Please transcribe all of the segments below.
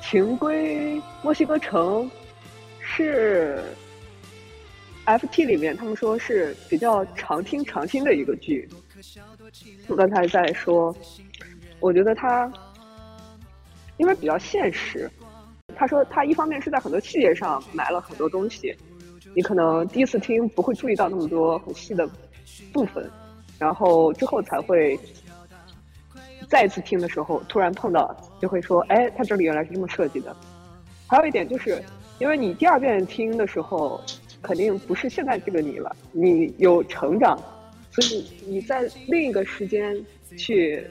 情归墨西哥城是 FT 里面他们说是比较常听常听的一个剧。我刚才在说，我觉得他因为比较现实。他说他一方面是在很多细节上埋了很多东西，你可能第一次听不会注意到那么多很细的部分，然后之后才会。再次听的时候，突然碰到，就会说：“哎，他这里原来是这么设计的。”还有一点就是，因为你第二遍听的时候，肯定不是现在这个你了，你有成长，所以你在另一个时间去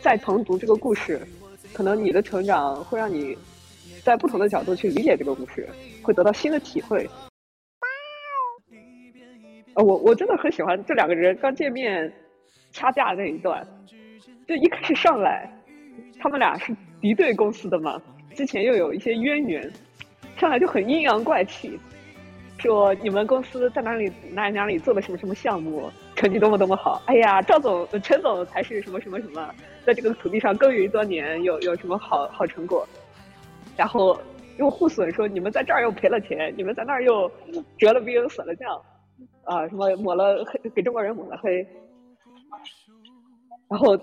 再重读这个故事，可能你的成长会让你在不同的角度去理解这个故事，会得到新的体会。呃，我我真的很喜欢这两个人刚见面掐架那一段。就一开始上来，他们俩是敌对公司的嘛，之前又有一些渊源，上来就很阴阳怪气，说你们公司在哪里哪里哪里做了什么什么项目，成绩多么多么好。哎呀，赵总、陈总才是什么什么什么，在这个土地上耕耘多年，有有什么好好成果。然后又互损说你们在这儿又赔了钱，你们在那儿又折了兵损了将，啊，什么抹了黑给中国人抹了黑，然后。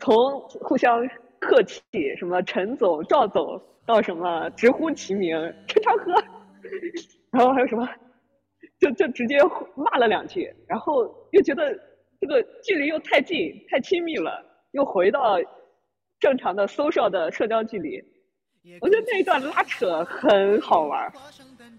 从互相客气，什么陈总、赵总，到什么直呼其名陈长河，然后还有什么，就就直接骂了两句，然后又觉得这个距离又太近、太亲密了，又回到正常的 social 的社交距离。我觉得那一段拉扯很好玩，